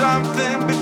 something